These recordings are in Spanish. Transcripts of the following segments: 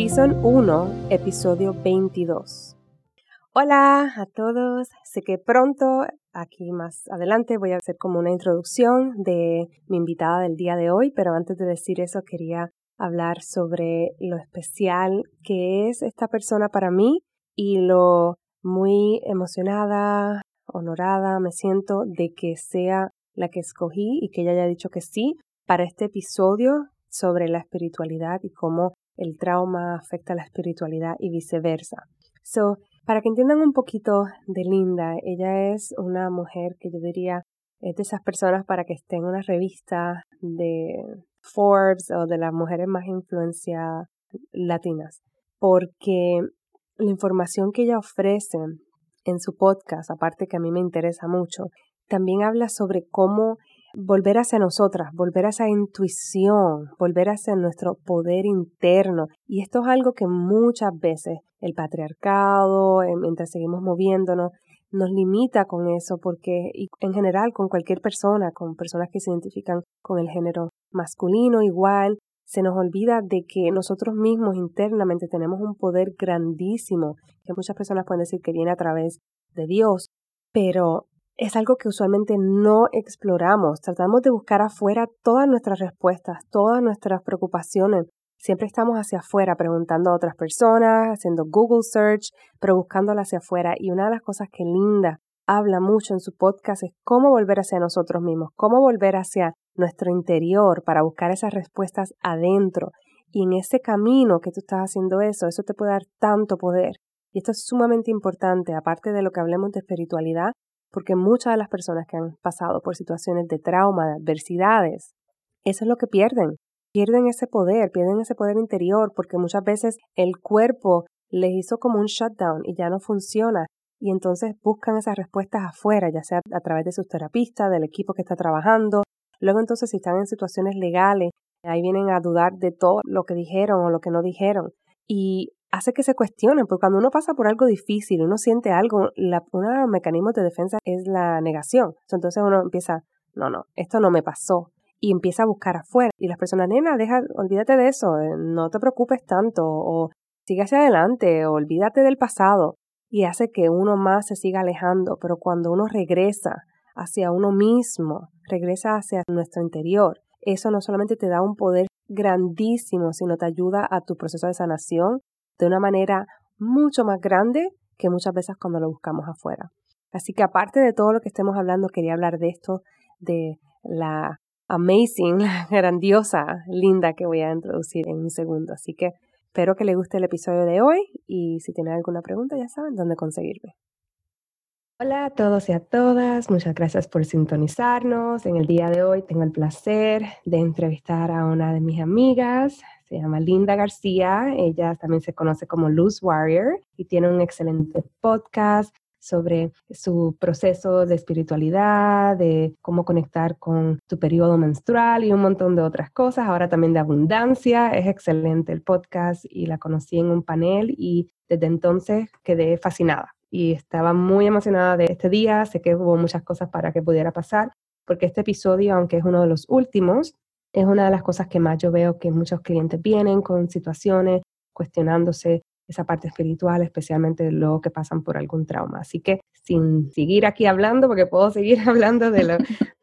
Season 1, episodio 22. Hola a todos, sé que pronto Aquí más adelante voy a hacer como una introducción de mi invitada del día de hoy, pero antes de decir eso quería hablar sobre lo especial que es esta persona para mí y lo muy emocionada, honorada me siento de que sea la que escogí y que ella haya dicho que sí para este episodio sobre la espiritualidad y cómo el trauma afecta a la espiritualidad y viceversa. So, para que entiendan un poquito de Linda, ella es una mujer que yo diría es de esas personas para que esté en una revista de Forbes o de las mujeres más influenciadas latinas, porque la información que ella ofrece en su podcast, aparte que a mí me interesa mucho, también habla sobre cómo volver hacia nosotras, volver a esa intuición, volver hacia nuestro poder interno. Y esto es algo que muchas veces el patriarcado, eh, mientras seguimos moviéndonos, nos limita con eso porque y en general con cualquier persona, con personas que se identifican con el género masculino igual, se nos olvida de que nosotros mismos internamente tenemos un poder grandísimo, que muchas personas pueden decir que viene a través de Dios, pero es algo que usualmente no exploramos. Tratamos de buscar afuera todas nuestras respuestas, todas nuestras preocupaciones. Siempre estamos hacia afuera preguntando a otras personas, haciendo Google Search, pero buscándola hacia afuera. Y una de las cosas que Linda habla mucho en su podcast es cómo volver hacia nosotros mismos, cómo volver hacia nuestro interior para buscar esas respuestas adentro. Y en ese camino que tú estás haciendo eso, eso te puede dar tanto poder. Y esto es sumamente importante, aparte de lo que hablemos de espiritualidad, porque muchas de las personas que han pasado por situaciones de trauma, de adversidades, eso es lo que pierden. Pierden ese poder, pierden ese poder interior, porque muchas veces el cuerpo les hizo como un shutdown y ya no funciona. Y entonces buscan esas respuestas afuera, ya sea a través de sus terapistas, del equipo que está trabajando. Luego entonces si están en situaciones legales, ahí vienen a dudar de todo lo que dijeron o lo que no dijeron. Y hace que se cuestionen, porque cuando uno pasa por algo difícil, uno siente algo, la, uno de los mecanismos de defensa es la negación. Entonces uno empieza, no, no, esto no me pasó. Y empieza a buscar afuera. Y las personas, nena, deja, olvídate de eso, eh, no te preocupes tanto, o sigue hacia adelante, olvídate del pasado. Y hace que uno más se siga alejando. Pero cuando uno regresa hacia uno mismo, regresa hacia nuestro interior, eso no solamente te da un poder grandísimo, sino te ayuda a tu proceso de sanación, de una manera mucho más grande que muchas veces cuando lo buscamos afuera. Así que aparte de todo lo que estemos hablando, quería hablar de esto, de la amazing, grandiosa, linda que voy a introducir en un segundo. Así que espero que les guste el episodio de hoy y si tienen alguna pregunta ya saben dónde conseguirme. Hola a todos y a todas, muchas gracias por sintonizarnos. En el día de hoy tengo el placer de entrevistar a una de mis amigas, se llama Linda García, ella también se conoce como Luz Warrior y tiene un excelente podcast sobre su proceso de espiritualidad, de cómo conectar con tu periodo menstrual y un montón de otras cosas. Ahora también de abundancia. Es excelente el podcast y la conocí en un panel y desde entonces quedé fascinada y estaba muy emocionada de este día. Sé que hubo muchas cosas para que pudiera pasar porque este episodio, aunque es uno de los últimos, es una de las cosas que más yo veo que muchos clientes vienen con situaciones cuestionándose esa parte espiritual, especialmente luego que pasan por algún trauma. Así que sin seguir aquí hablando, porque puedo seguir hablando de lo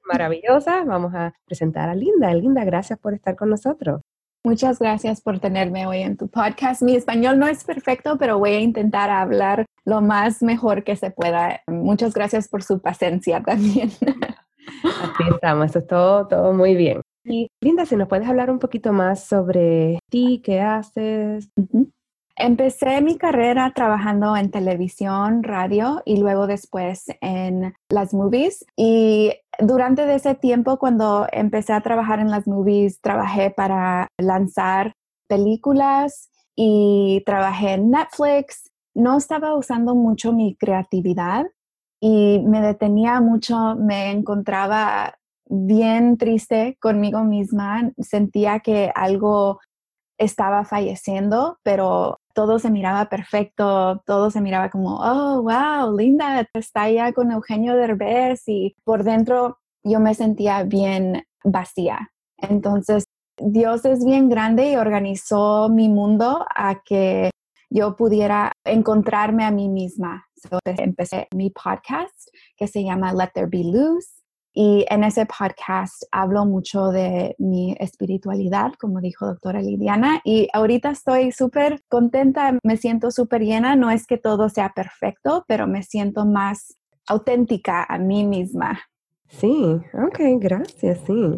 maravillosa, vamos a presentar a Linda. Linda, gracias por estar con nosotros. Muchas gracias por tenerme hoy en tu podcast. Mi español no es perfecto, pero voy a intentar hablar lo más mejor que se pueda. Muchas gracias por su paciencia también. Así estamos, eso es todo, todo muy bien. Y Linda, si nos puedes hablar un poquito más sobre ti, qué haces. Empecé mi carrera trabajando en televisión, radio y luego después en las movies. Y durante ese tiempo, cuando empecé a trabajar en las movies, trabajé para lanzar películas y trabajé en Netflix. No estaba usando mucho mi creatividad y me detenía mucho, me encontraba bien triste conmigo misma, sentía que algo estaba falleciendo, pero todo se miraba perfecto, todo se miraba como, oh, wow, linda, está allá con Eugenio Derbez y por dentro yo me sentía bien vacía. Entonces, Dios es bien grande y organizó mi mundo a que yo pudiera encontrarme a mí misma. empecé mi podcast que se llama Let There Be Loose y en ese podcast hablo mucho de mi espiritualidad, como dijo doctora Lidiana, y ahorita estoy súper contenta, me siento súper llena, no es que todo sea perfecto, pero me siento más auténtica a mí misma. Sí, ok, gracias, sí.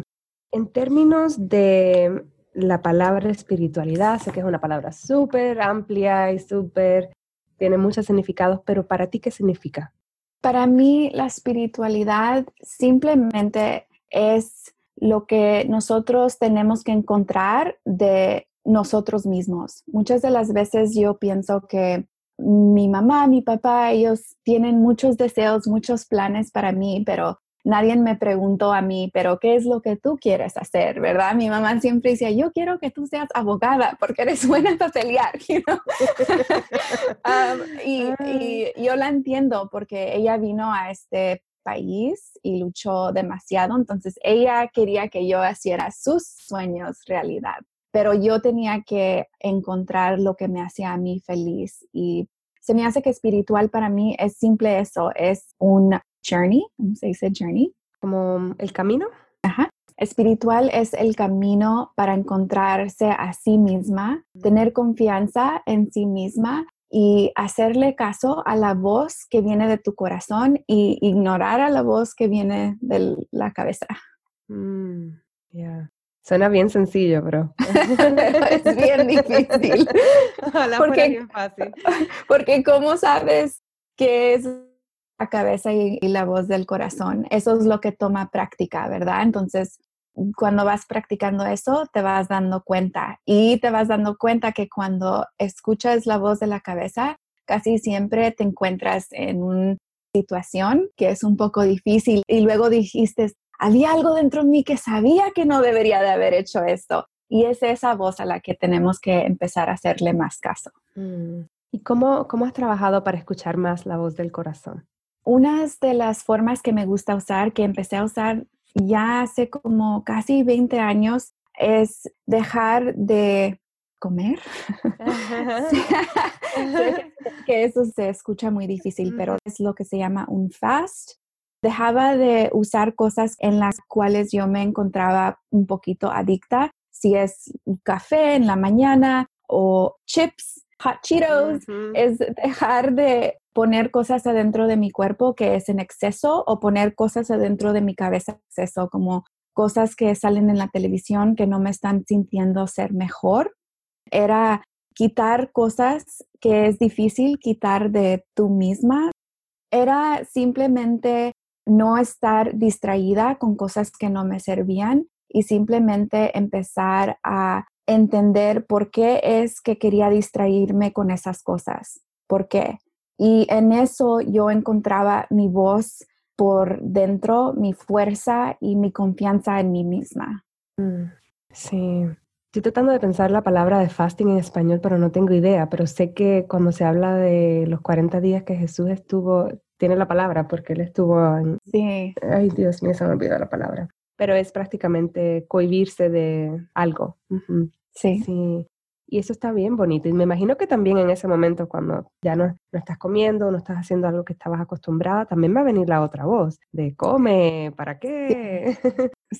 En términos de la palabra espiritualidad, sé que es una palabra súper amplia y súper, tiene muchos significados, pero para ti, ¿qué significa? Para mí, la espiritualidad simplemente es lo que nosotros tenemos que encontrar de nosotros mismos. Muchas de las veces yo pienso que mi mamá, mi papá, ellos tienen muchos deseos, muchos planes para mí, pero nadie me preguntó a mí, pero ¿qué es lo que tú quieres hacer? ¿Verdad? Mi mamá siempre decía, yo quiero que tú seas abogada porque eres buena para pelear. Um, y, y, yo la entiendo porque ella vino a este país y luchó demasiado, entonces ella quería que yo hiciera sus sueños realidad, pero yo tenía que encontrar lo que me hacía a mí feliz y se me hace que espiritual para mí es simple eso, es un journey, ¿cómo se dice journey? Como el camino. Ajá. Espiritual es el camino para encontrarse a sí misma, tener confianza en sí misma y hacerle caso a la voz que viene de tu corazón y ignorar a la voz que viene de la cabeza. Mm, Suena bien sencillo, pero es bien difícil. porque, fácil. porque ¿cómo sabes qué es la cabeza y, la voz del corazón. Eso es lo que toma práctica, ¿verdad? Entonces, cuando vas practicando eso, te vas dando cuenta y te vas dando cuenta que cuando escuchas la voz de la cabeza, casi siempre te encuentras en una situación que es un poco difícil y luego dijiste, había algo dentro de mí que sabía que no debería de haber hecho esto. Y es esa voz a la que tenemos que empezar a hacerle más caso. Mm. ¿Y cómo, cómo has trabajado para escuchar más la voz del corazón? Una de las formas que me gusta usar, que empecé a usar ya hace como casi 20 años, es dejar de comer. que eso se escucha muy difícil, pero es lo que se llama un fast. Dejaba de usar cosas en las cuales yo me encontraba un poquito adicta, si es café en la mañana o chips, hot Cheetos, es dejar de poner cosas adentro de mi cuerpo que es en exceso o poner cosas adentro de mi cabeza en exceso, como cosas que salen en la televisión que no me están sintiendo ser mejor. Era quitar cosas que es difícil quitar de tú misma. Era simplemente no estar distraída con cosas que no me servían y simplemente empezar a entender por qué es que quería distraerme con esas cosas. ¿Por qué? Y en eso yo encontraba mi voz por dentro, mi fuerza y mi confianza en mí misma. Mm, sí. Estoy tratando de pensar la palabra de fasting en español, pero no tengo idea. Pero sé que cuando se habla de los 40 días que Jesús estuvo, tiene la palabra porque él estuvo en... Sí. Ay, Dios mío, se me olvidó la palabra. Pero es prácticamente cohibirse de algo. Sí. Sí. Y eso está bien bonito. Y me imagino que también en ese momento, cuando ya no, no estás comiendo, no estás haciendo algo que estabas acostumbrada, también va a venir la otra voz de come, ¿para qué?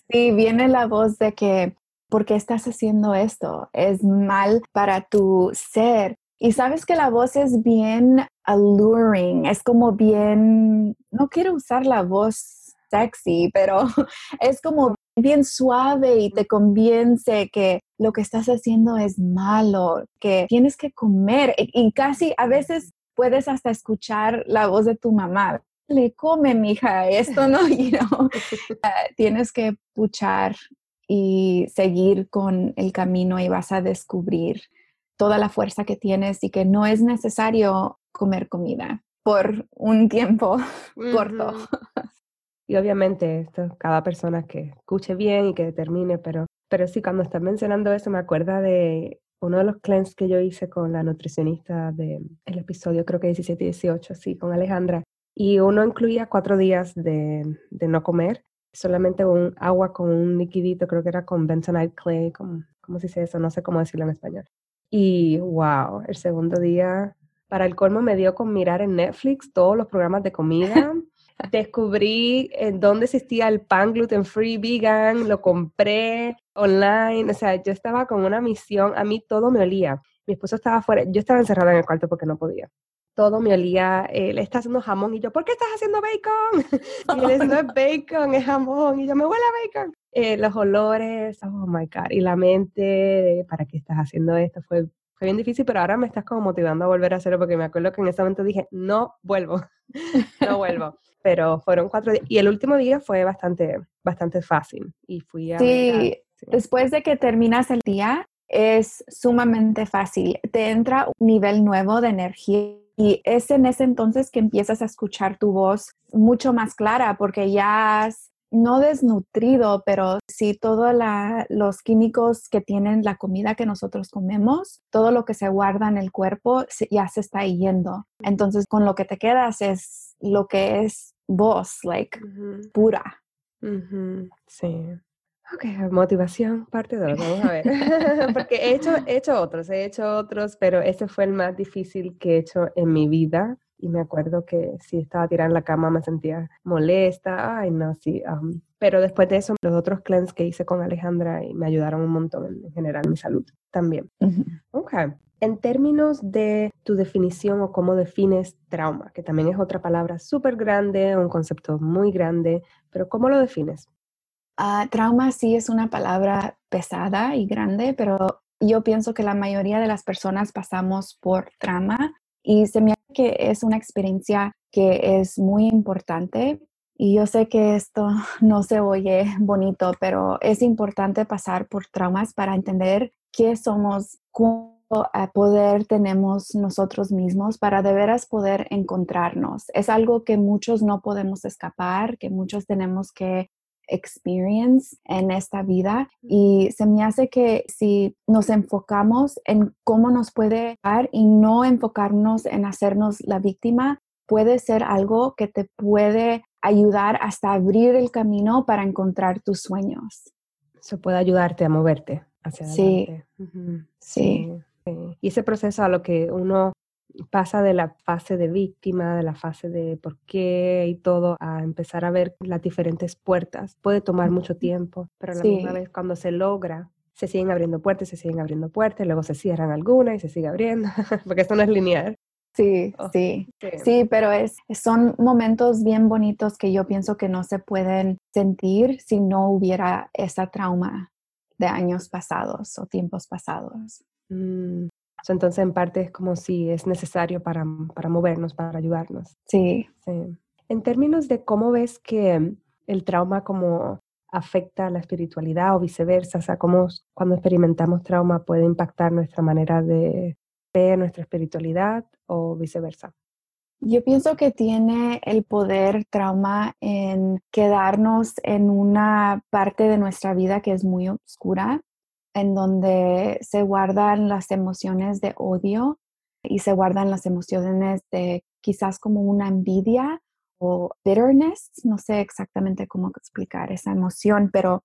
Sí, viene la voz de que, ¿por qué estás haciendo esto? Es mal para tu ser. Y sabes que la voz es bien alluring, es como bien, no quiero usar la voz sexy, pero es como bien suave y te convence que lo que estás haciendo es malo, que tienes que comer y casi a veces puedes hasta escuchar la voz de tu mamá. Le come, mija, esto no, you know? Ah, tienes que puchar y seguir con el camino y vas a descubrir toda la fuerza que tienes y que no es necesario comer comida por un tiempo corto. Y obviamente esto, cada persona que escuche bien y que determine, pero, pero sí, cuando estás mencionando eso me acuerda de uno de los cleanses que yo hice con la nutricionista del episodio, creo que 17 y 18, sí, con Alejandra. Y uno incluía cuatro días de, de no comer, solamente un agua con un liquidito, creo que era con bentonite clay, como, ¿cómo se dice eso? No sé cómo decirlo en español. Y wow, el segundo día, para el colmo me dio con mirar en Netflix todos los programas de comida. Descubrí en dónde existía el pan gluten free vegan, lo compré online, o sea, yo estaba con una misión, a mí todo me olía. Mi esposo estaba afuera, yo estaba encerrada en el cuarto porque no podía. Todo me olía, él está haciendo jamón y yo, ¿por qué estás haciendo bacon? y él dice, no es bacon, es jamón. Y yo, me huele a bacon. Eh, los olores, oh my God. Y la mente, ¿para qué estás haciendo esto? Fue, fue bien difícil, pero ahora me estás como motivando a volver a hacerlo porque me acuerdo que en ese momento dije, no vuelvo, no vuelvo. pero fueron cuatro días. Y el último día fue bastante, bastante fácil. Y fui a... Sí, después de que terminas el día, es sumamente fácil. Te entra un nivel nuevo de energía y es en ese entonces que empiezas a escuchar tu voz mucho más clara porque ya has no desnutrido, pero sí todos los químicos que tienen la comida que nosotros comemos, todo lo que se guarda en el cuerpo ya se está yendo. Entonces, con lo que te quedas es lo que es voz, like, pura. Sí. Ok, motivación, parte 2, vamos a ver. Porque he hecho, he hecho otros, he hecho otros, pero ese fue el más difícil que he hecho en mi vida y me acuerdo que si estaba tirada en la cama me sentía molesta, ay no, sí. pero después de eso, los otros cleanses que hice con Alejandra y me ayudaron un montón en, general mi salud también. Ok. En términos de tu definición o cómo defines trauma, que también es otra palabra súper grande, un concepto muy grande, pero ¿cómo lo defines? Uh, trauma sí es una palabra pesada y grande, pero yo pienso que la mayoría de las personas pasamos por trauma y se me hace que es una experiencia que es muy importante. Y yo sé que esto no se oye bonito, pero es importante pasar por traumas para entender qué somos, cuánto poder tenemos nosotros mismos para de veras poder encontrarnos. Es algo que muchos no podemos escapar, que muchos tenemos que experience en esta vida y se me hace que si nos enfocamos en cómo nos puede dar y no enfocarnos en hacernos la víctima, puede ser algo que te puede ayudar hasta abrir el camino para encontrar tus sueños. Eso puede ayudarte a moverte hacia adelante. sí. sí. Y ese proceso a lo que uno pasa de la fase de víctima, de la fase de por qué y todo, a empezar a ver las diferentes puertas. Puede tomar mucho tiempo, pero a la misma vez cuando se logra, se siguen abriendo puertas, se siguen abriendo puertas, luego se cierran algunas y se sigue abriendo, porque esto no es lineal. Sí, oh, sí, sí, pero es, son momentos bien bonitos que yo pienso que no se pueden sentir si no hubiera esa trauma de años pasados o tiempos pasados. Mm, entonces, en parte es como si es necesario para, para movernos, para ayudarnos. Sí. sí. En términos de cómo ves que el trauma como afecta a la espiritualidad o viceversa, o sea, cómo cuando experimentamos trauma puede impactar nuestra manera de ver nuestra espiritualidad o viceversa. Yo pienso que tiene el poder trauma en quedarnos en una parte de nuestra vida que es muy oscura en donde se guardan las emociones de odio y se guardan las emociones de quizás como una envidia o bitterness, no sé exactamente cómo explicar esa emoción, pero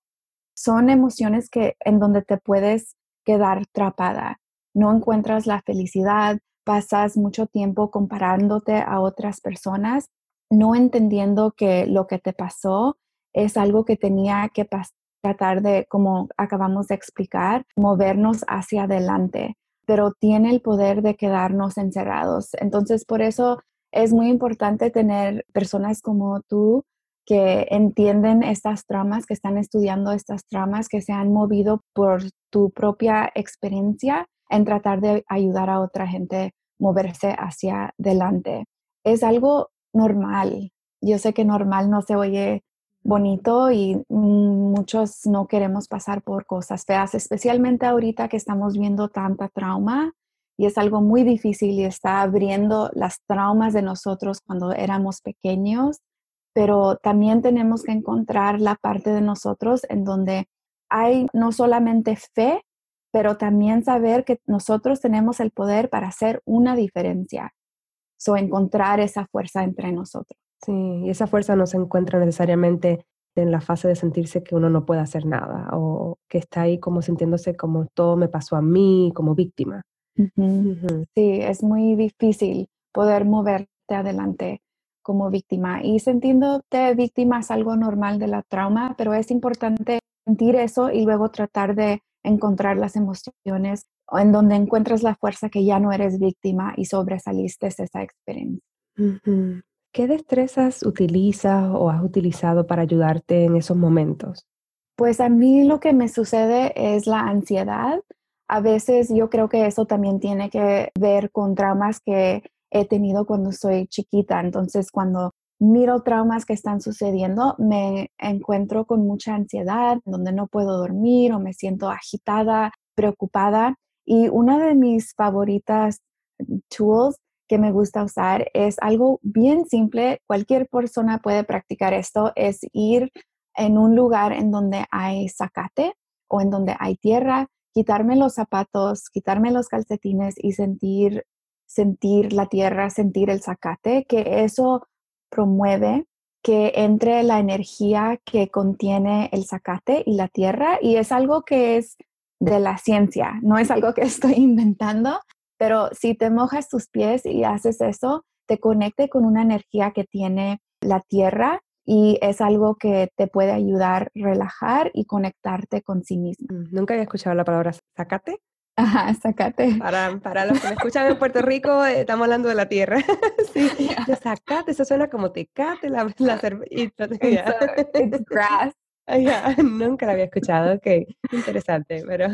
son emociones que en donde te puedes quedar atrapada. No encuentras la felicidad, pasas mucho tiempo comparándote a otras personas, no entendiendo que lo que te pasó es algo que tenía que pasar tratar de, como acabamos de explicar, movernos hacia adelante, pero tiene el poder de quedarnos encerrados. Entonces, por eso es muy importante tener personas como tú que entienden estas tramas, que están estudiando estas tramas, que se han movido por tu propia experiencia en tratar de ayudar a otra gente moverse hacia adelante. Es algo normal. Yo sé que normal no se oye bonito y muchos no queremos pasar por cosas feas, especialmente ahorita que estamos viendo tanta trauma y es algo muy difícil y está abriendo las traumas de nosotros cuando éramos pequeños, pero también tenemos que encontrar la parte de nosotros en donde hay no solamente fe, pero también saber que nosotros tenemos el poder para hacer una diferencia. So, encontrar esa fuerza entre nosotros. Sí, y esa fuerza no se encuentra necesariamente en la fase de sentirse que uno no puede hacer nada o que está ahí como sintiéndose como todo me pasó a mí, como víctima. Sí, es muy difícil poder moverte adelante como víctima y sintiéndote víctima es algo normal de la trauma, pero es importante sentir eso y luego tratar de encontrar las emociones en donde encuentras la fuerza que ya no eres víctima y sobresaliste esa experiencia. ¿Qué destrezas utilizas o has utilizado para ayudarte en esos momentos? Pues a mí lo que me sucede es la ansiedad. A veces yo creo que eso también tiene que ver con traumas que he tenido cuando soy chiquita. Entonces, cuando miro traumas que están sucediendo, me encuentro con mucha ansiedad, donde no puedo dormir o me siento agitada, preocupada. Y una de mis favoritas tools que me gusta usar es algo bien simple, cualquier persona puede practicar esto, es ir en un lugar en donde hay zacate o en donde hay tierra, quitarme los zapatos, quitarme los calcetines y sentir sentir la tierra, sentir el zacate, que eso promueve que entre la energía que contiene el zacate y la tierra y es algo que es de la ciencia, no es algo que estoy inventando, pero si te mojas tus pies y haces eso, te conecte con una energía que tiene la tierra y es algo que te puede ayudar a relajar y conectarte con sí mismo. Mm, nunca había escuchado la palabra zacate. Ajá, zacate. Para, para los que me escuchan en Puerto Rico, eh, estamos hablando de la tierra. sí, zacate, eso suena como tecate, la, la cerveza. grass. nunca la había escuchado, ok, interesante, pero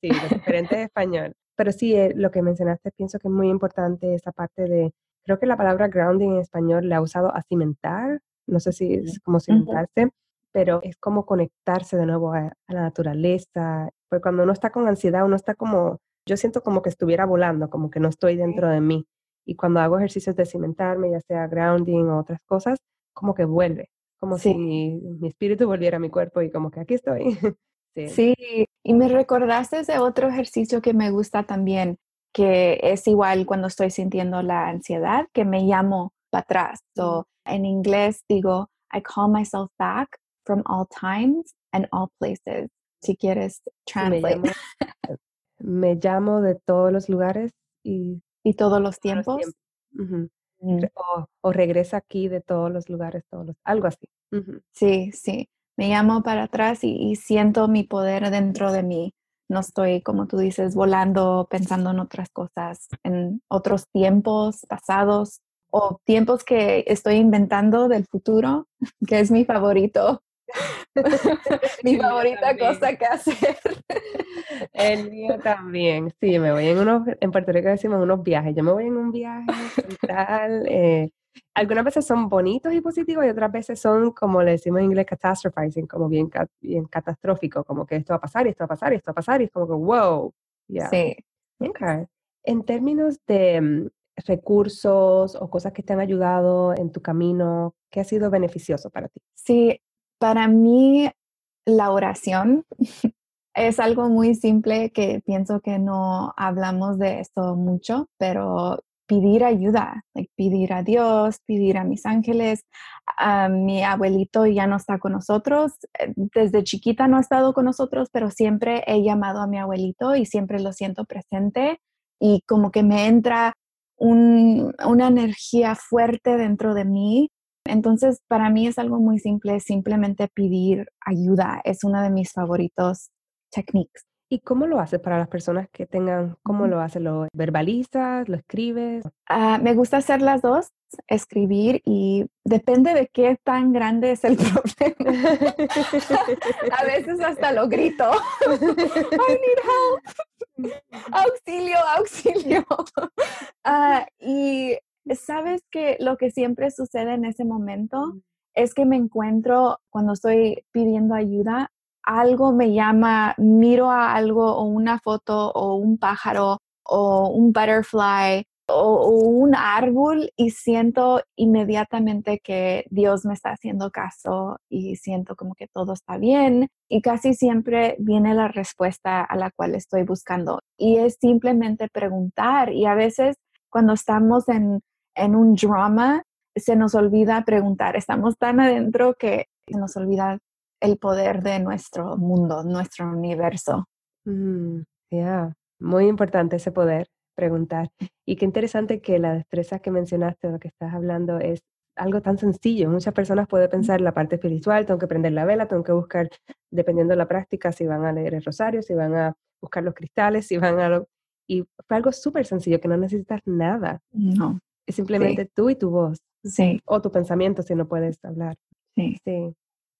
sí, diferente de español. Pero sí, eh, lo que mencionaste, pienso que es muy importante esa parte de, creo que la palabra grounding en español la ha usado a cimentar, no sé si es como cimentarse, pero es como conectarse de nuevo a, la naturaleza. Porque cuando uno está con ansiedad, uno está como, yo siento como que estuviera volando, como que no estoy dentro de mí. Y cuando hago ejercicios de cimentarme, ya sea grounding o otras cosas, como que vuelve, como si mi espíritu volviera a mi cuerpo y como que aquí estoy. Sí. y me recordaste de otro ejercicio que me gusta también, que es igual cuando estoy sintiendo la ansiedad, que me llamo para atrás. So, en inglés digo, I call myself back from all times and all places. Si quieres translate. me, llamo, de todos los lugares y, y todos los tiempos. Mm. o, regresa aquí de todos los lugares, todos los, algo así. Sí, sí me llamo para atrás y, siento mi poder dentro de mí. No estoy, como tú dices, volando, pensando en otras cosas, en otros tiempos pasados o tiempos que estoy inventando del futuro, que es mi favorito. mi favorita cosa que hacer. El mío también. Sí, me voy en unos, en Puerto Rico decimos unos viajes. Yo me voy en un viaje tal, eh, algunas veces son bonitos y positivos y otras veces son, como le decimos en inglés, catastrophizing, como bien, bien catastrófico, como que esto va a pasar y esto va a pasar y esto va a pasar y es como que, wow. Sí. Okay. En términos de mm, recursos o cosas que te han ayudado en tu camino, ¿qué ha sido beneficioso para ti? Sí, para mí la oración es algo muy simple que pienso que no hablamos de esto mucho, pero pedir ayuda, pedir a Dios, pedir a mis ángeles. a mi abuelito ya no está con nosotros. Eh, desde chiquita no ha estado con nosotros, pero siempre he llamado a mi abuelito y siempre lo siento presente y como que me entra una energía fuerte dentro de mí. Entonces, para mí es algo muy simple, simplemente pedir ayuda. Es una de mis favoritos techniques. ¿Y cómo lo haces para las personas que tengan, cómo lo haces? ¿Lo verbalizas? ¿Lo escribes? Ah, me gusta hacer las dos, escribir y depende de qué tan grande es el problema. a veces hasta lo grito. I need help. Auxilio, auxilio. Ah, y sabes que lo que siempre sucede en ese momento es que me encuentro cuando estoy pidiendo ayuda, algo me llama, miro a algo o una foto o un pájaro o un butterfly o, un árbol y siento inmediatamente que Dios me está haciendo caso y siento como que todo está bien y casi siempre viene la respuesta a la cual estoy buscando. Y es simplemente preguntar y a veces cuando estamos en, en un drama se nos olvida preguntar, estamos tan adentro que nos olvida el poder de nuestro mundo, nuestro universo. Mm, ya, muy importante ese poder preguntar. Y qué interesante que la destreza que mencionaste, lo que estás hablando, es algo tan sencillo. Muchas personas pueden pensar la parte espiritual, tengo que prender la vela, tengo que buscar, dependiendo de la práctica, si van a leer el rosario, si van a buscar los cristales, si van a... Y fue algo súper sencillo, que no necesitas nada. No. Es simplemente tú y tu voz. Sí. O tu pensamiento si no puedes hablar. Sí. sí.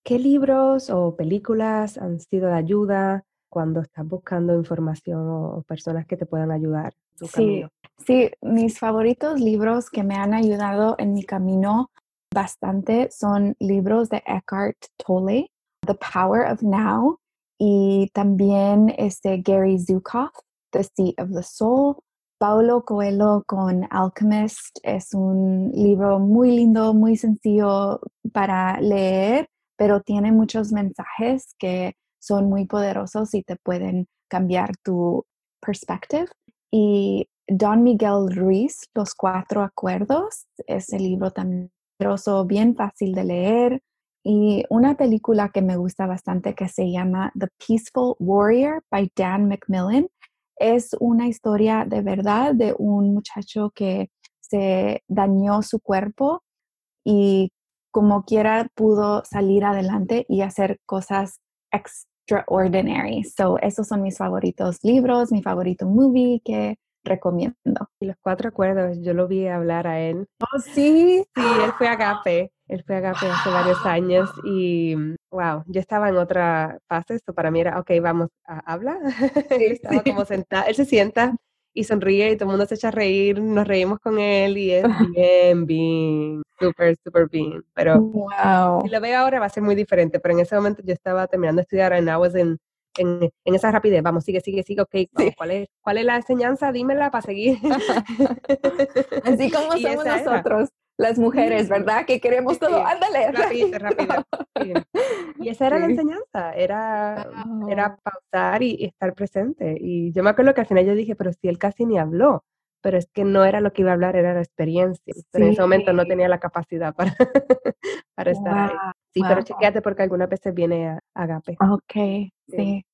¿Qué libros o películas han sido de ayuda cuando estás buscando información o personas que te puedan ayudar? sí, sí, mis favoritos libros que me han ayudado en mi camino bastante son libros de Eckhart Tolle, The Power of Now, y también este Gary Zukav, The Seat of the Soul. Paulo Coelho con Alchemist es un libro muy lindo, muy sencillo para leer, pero tiene muchos mensajes que son muy poderosos y te pueden cambiar tu perspective. Y Don Miguel Ruiz, Los Cuatro Acuerdos, ese libro también bien fácil de leer. Y una película que me gusta bastante que se llama The Peaceful Warrior by Dan McMillan. Es una historia de verdad de un muchacho que se dañó su cuerpo y como quiera pudo salir adelante y hacer cosas extraordinary. So, esos son mis favoritos libros, mi favorito movie que recomiendo. Y los cuatro acuerdos, yo lo vi hablar a él. Oh, sí. Sí, él fue Agape. Él fue Agape hace varios años y wow, yo estaba en otra fase. Esto para mí era, ok, vamos, habla. él estaba como sentado, él se sienta y sonríe y todo el mundo se echa a reír, nos reímos con él y es bien, bien, súper, súper bien. Pero wow. si lo veo ahora va a ser muy diferente, pero en ese momento yo estaba terminando de estudiar en I was en, en, esa rapidez, vamos, sigue, sigue, sigue, ok, ¿cuál, es, ¿cuál es la enseñanza? Dímela para seguir. Así como somos nosotros las mujeres, ¿verdad? Que queremos todo, ándale. Rápido, rápido. Y esa era la enseñanza, era, era pausar y, estar presente. Y yo me acuerdo que al final yo dije, pero si él casi ni habló, pero es que no era lo que iba a hablar, era la experiencia. Pero en ese momento no tenía la capacidad para, para estar ahí. Sí, pero chequeate porque algunas veces viene a Agape. Ok, sí.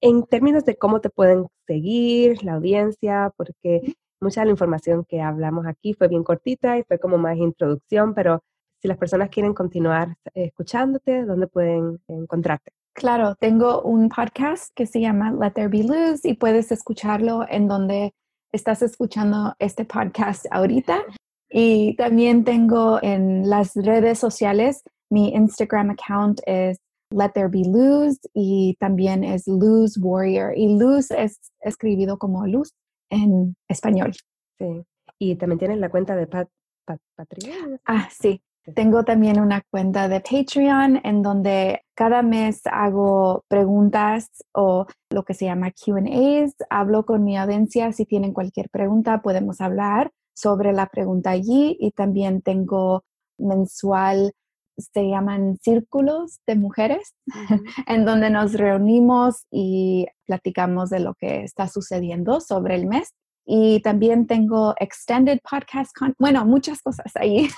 En términos de cómo te pueden seguir, la audiencia, porque mucha de la información que hablamos aquí fue bien cortita y fue como más introducción, pero si las personas quieren continuar escuchándote, ¿dónde pueden encontrarte? Claro, tengo un podcast que se llama Let There Be Luz y puedes escucharlo en donde estás escuchando este podcast ahorita. Y también tengo en las redes sociales, mi Instagram account es Let There Be Luz y también es Luz Warrior. Y Luz es escribido como luz en español. Sí. Y también tienes la cuenta de Patreon. Ah, sí. Tengo también una cuenta de Patreon en donde cada mes hago preguntas o lo que se llama QAs. Hablo con mi audiencia. Si tienen cualquier pregunta, podemos hablar sobre la pregunta allí. Y también tengo mensual, se llaman círculos de mujeres, en donde nos reunimos y platicamos de lo que está sucediendo sobre el mes. Y también tengo extended podcast, bueno, muchas cosas ahí.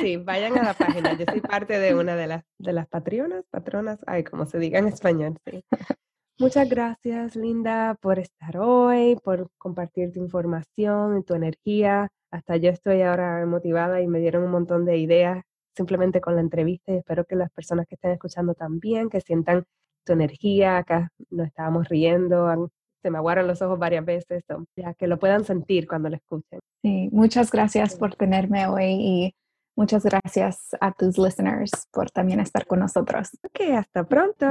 Sí, vayan a la página. Yo soy parte de una de las, de las patronas, patronas, ay, como se diga en español. Sí. Muchas gracias, Linda, por estar hoy, por compartir tu información y tu energía. Hasta yo estoy ahora motivada y me dieron un montón de ideas simplemente con la entrevista y espero que las personas que estén escuchando también, que sientan tu energía, acá nos estábamos riendo, se me aguaron los ojos varias veces, ya que lo puedan sentir cuando lo escuchen. Sí, muchas gracias por tenerme hoy y muchas gracias a tus listeners por también estar con nosotros. Ok, hasta pronto.